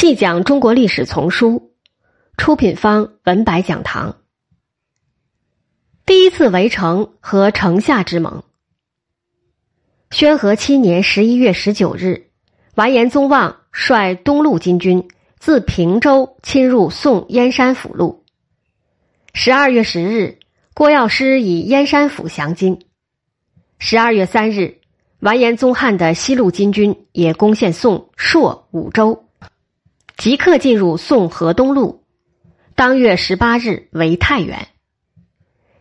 细讲中国历史丛书，出品方文白讲堂。第一次围城和城下之盟。宣和七年十一月十九日，完颜宗望率东路金军自平州侵入宋燕山府路。十二月十日，郭药师以燕山府降金。十二月三日，完颜宗翰的西路金军也攻陷宋朔武州，即刻进入宋河东路。当月十八日为太原。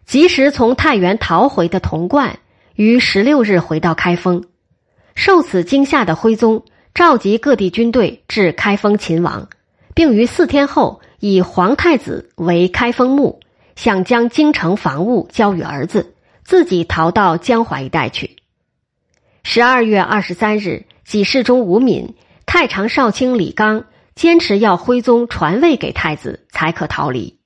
及时从太原逃回的童贯于十六日回到开封，受此惊吓的徽宗召集各地军队至开封勤王，并于四天后以皇太子为开封牧，想将京城防务交予儿子。自己逃到江淮一带去。十二月二十三日，己世中吴敏、太常少卿李纲坚持要徽宗传位给太子，才可逃离。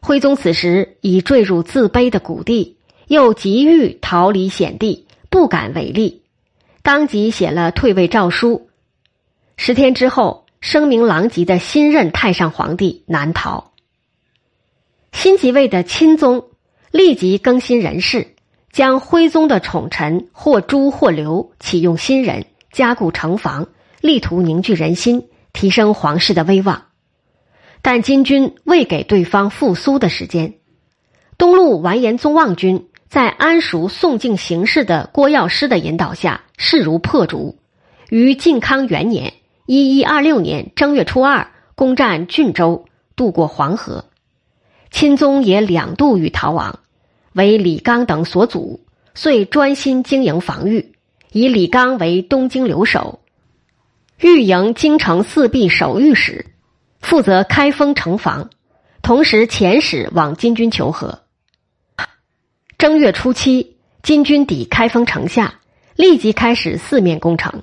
徽宗此时已坠入自卑的谷地，又急欲逃离险地，不敢违例，当即写了退位诏书。十天之后，声名狼藉的新任太上皇帝难逃。新即位的钦宗。立即更新人事，将徽宗的宠臣或诛或留，启用新人，加固城防，力图凝聚人心，提升皇室的威望。但金军未给对方复苏的时间。东路完颜宗望军在安熟宋境形势的郭药师的引导下，势如破竹，于靖康元年（一一二六年）正月初二攻占郡州，渡过黄河。钦宗也两度欲逃亡，为李纲等所阻，遂专心经营防御，以李纲为东京留守，御营京城四壁守御史，负责开封城防，同时遣使往金军求和。正月初七，金军抵开封城下，立即开始四面攻城。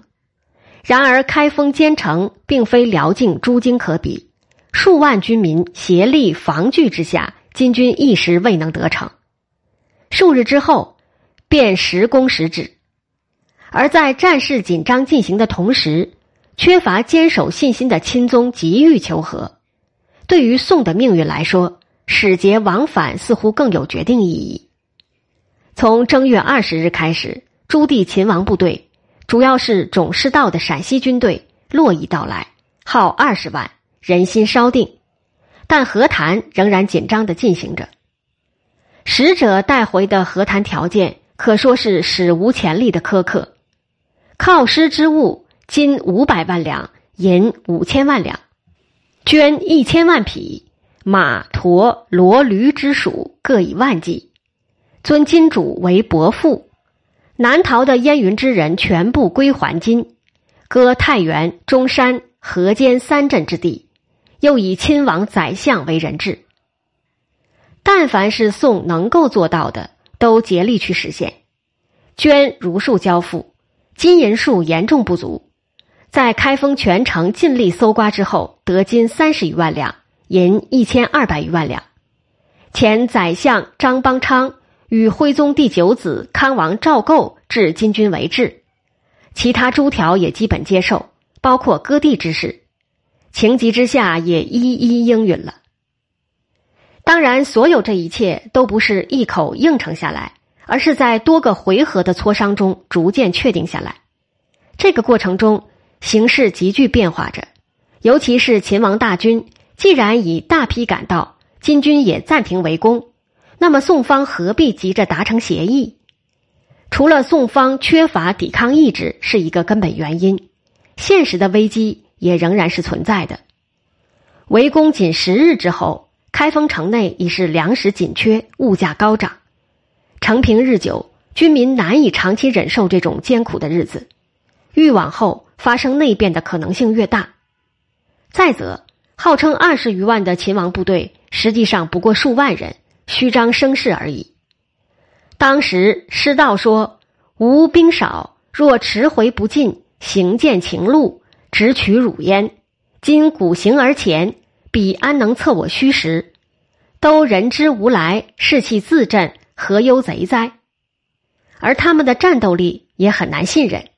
然而，开封坚城并非辽境诸京可比。数万军民协力防拒之下，金军一时未能得逞。数日之后，便实攻实止。而在战事紧张进行的同时，缺乏坚守信心的钦宗急于求和。对于宋的命运来说，使节往返似乎更有决定意义。从正月二十日开始，朱棣秦王部队，主要是种师道的陕西军队，络绎到来，号二十万。人心稍定，但和谈仍然紧张的进行着。使者带回的和谈条件可说是史无前例的苛刻：犒师之物金五百万两，银五千万两，绢一千万匹，马驼骡驴之属各以万计，尊金主为伯父。南逃的燕云之人全部归还金，割太原、中山、河间三镇之地。又以亲王、宰相为人质，但凡是宋能够做到的，都竭力去实现。绢如数交付，金银数严重不足。在开封全城尽力搜刮之后，得金三十余万两，银一千二百余万两。前宰相张邦昌与徽宗第九子康王赵构置金军为质，其他诸条也基本接受，包括割地之事。情急之下，也一一应允了。当然，所有这一切都不是一口应承下来，而是在多个回合的磋商中逐渐确定下来。这个过程中，形势急剧变化着，尤其是秦王大军既然已大批赶到，金军也暂停围攻，那么宋方何必急着达成协议？除了宋方缺乏抵抗意志是一个根本原因，现实的危机。也仍然是存在的。围攻仅十日之后，开封城内已是粮食紧缺，物价高涨。承平日久，军民难以长期忍受这种艰苦的日子，欲往后发生内变的可能性越大。再则，号称二十余万的秦王部队，实际上不过数万人，虚张声势而已。当时师道说：“吾兵少，若迟回不进，行见情路。”直取汝焉，今古行而前，彼安能测我虚实？都人之无来，士气自振，何忧贼哉？而他们的战斗力也很难信任。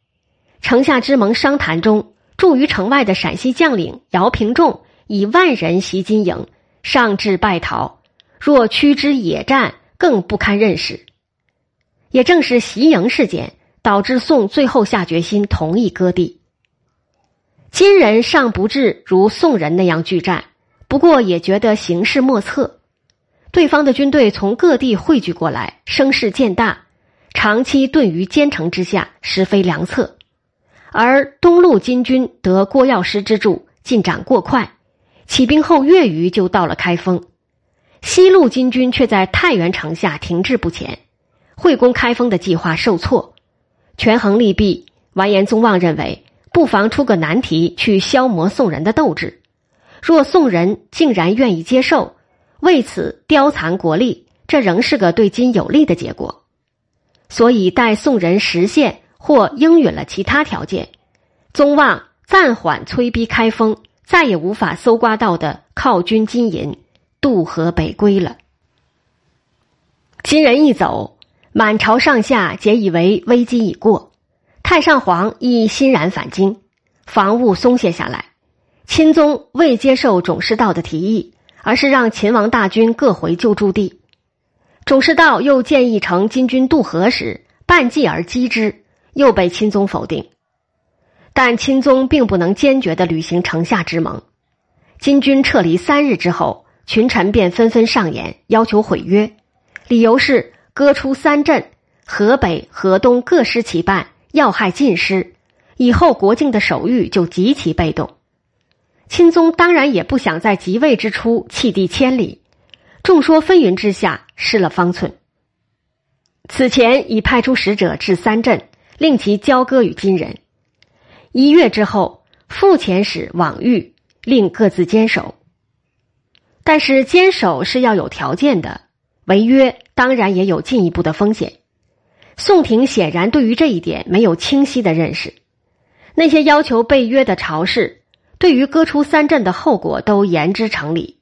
城下之盟商谈中，驻于城外的陕西将领姚平仲以万人袭金营，上至败逃，若屈之野战，更不堪认识。也正是袭营事件，导致宋最后下决心同意割地。金人尚不至如宋人那样拒战，不过也觉得形势莫测。对方的军队从各地汇聚过来，声势渐大，长期遁于坚城之下，实非良策。而东路金军得郭药师之助，进展过快，起兵后月余就到了开封。西路金军却在太原城下停滞不前，会攻开封的计划受挫。权衡利弊，完颜宗望认为。不妨出个难题，去消磨宋人的斗志。若宋人竟然愿意接受，为此凋残国力，这仍是个对金有利的结果。所以待宋人实现或应允了其他条件，宗望暂缓催逼开封，再也无法搜刮到的靠军金银，渡河北归了。金人一走，满朝上下皆以为危机已过。太上皇亦欣然返京，防务松懈下来。钦宗未接受种师道的提议，而是让秦王大军各回旧驻地。种师道又建议乘金军渡河时，半计而击之，又被钦宗否定。但钦宗并不能坚决的履行城下之盟。金军撤离三日之后，群臣便纷纷上言，要求毁约，理由是割出三镇，河北、河东各失其半。要害尽失，以后国境的守御就极其被动。钦宗当然也不想在即位之初弃地千里，众说纷纭之下失了方寸。此前已派出使者至三镇，令其交割与金人。一月之后，副遣使往谕，令各自坚守。但是坚守是要有条件的，违约当然也有进一步的风险。宋廷显然对于这一点没有清晰的认识，那些要求被约的朝士，对于割出三镇的后果都言之成理。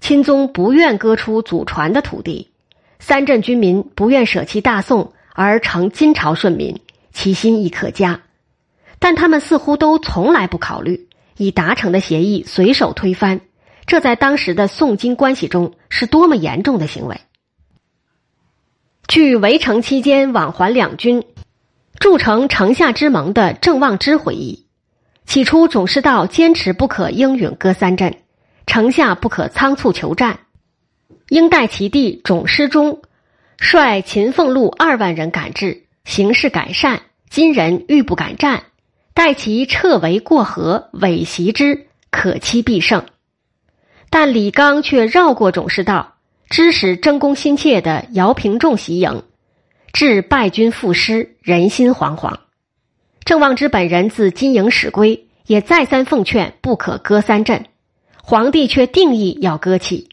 钦宗不愿割出祖传的土地，三镇军民不愿舍弃大宋而成金朝顺民，其心亦可嘉。但他们似乎都从来不考虑已达成的协议随手推翻，这在当时的宋金关系中是多么严重的行为。据围城期间往还两军筑成城下之盟的郑望之回忆，起初种师道坚持不可应允割三镇，城下不可仓促求战，应待其弟种师中率秦凤路二万人赶至，形势改善，金人欲不敢战，待其撤围过河，伪袭之，可期必胜。但李纲却绕过种师道。支使争功心切的姚平仲袭营，致败军负失，人心惶惶。郑望之本人自金营始归，也再三奉劝不可割三镇，皇帝却定义要割弃，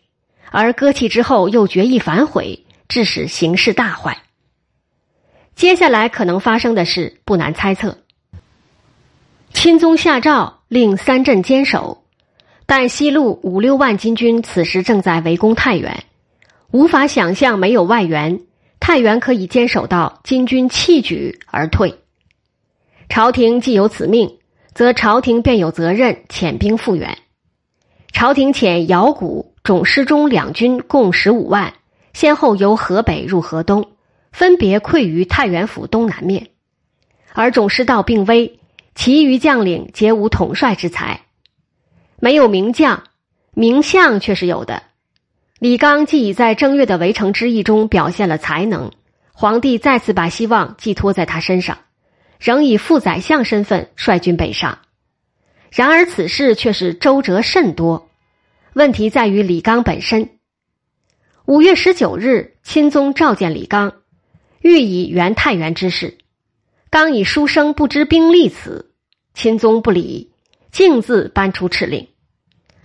而割弃之后又决意反悔，致使形势大坏。接下来可能发生的事不难猜测：钦宗下诏令三镇坚守，但西路五六万金军此时正在围攻太原。无法想象没有外援，太原可以坚守到金军弃举而退。朝廷既有此命，则朝廷便有责任遣兵复原。朝廷遣姚谷、种师中两军共十五万，先后由河北入河东，分别溃于太原府东南面。而种师道病危，其余将领皆无统帅之才，没有名将，名相却是有的。李纲既已在正月的围城之役中表现了才能，皇帝再次把希望寄托在他身上，仍以副宰相身份率军北上。然而此事却是周折甚多，问题在于李纲本身。五月十九日，钦宗召见李纲，欲以援太原之事。刚以书生不知兵力辞，钦宗不理，径自搬出敕令。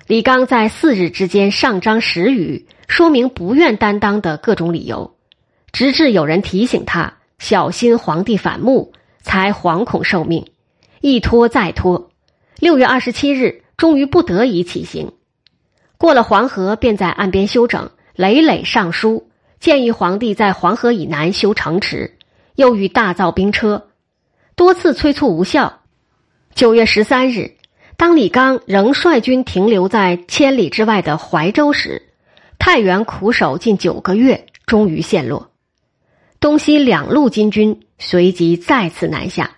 李纲在四日之间上章十余，说明不愿担当的各种理由，直至有人提醒他小心皇帝反目，才惶恐受命，一拖再拖。六月二十七日，终于不得已起行，过了黄河，便在岸边休整，累累上书，建议皇帝在黄河以南修城池，又欲大造兵车，多次催促无效，九月十三日，当李纲仍率军停留在千里之外的怀州时，太原苦守近九个月，终于陷落。东西两路金军随即再次南下。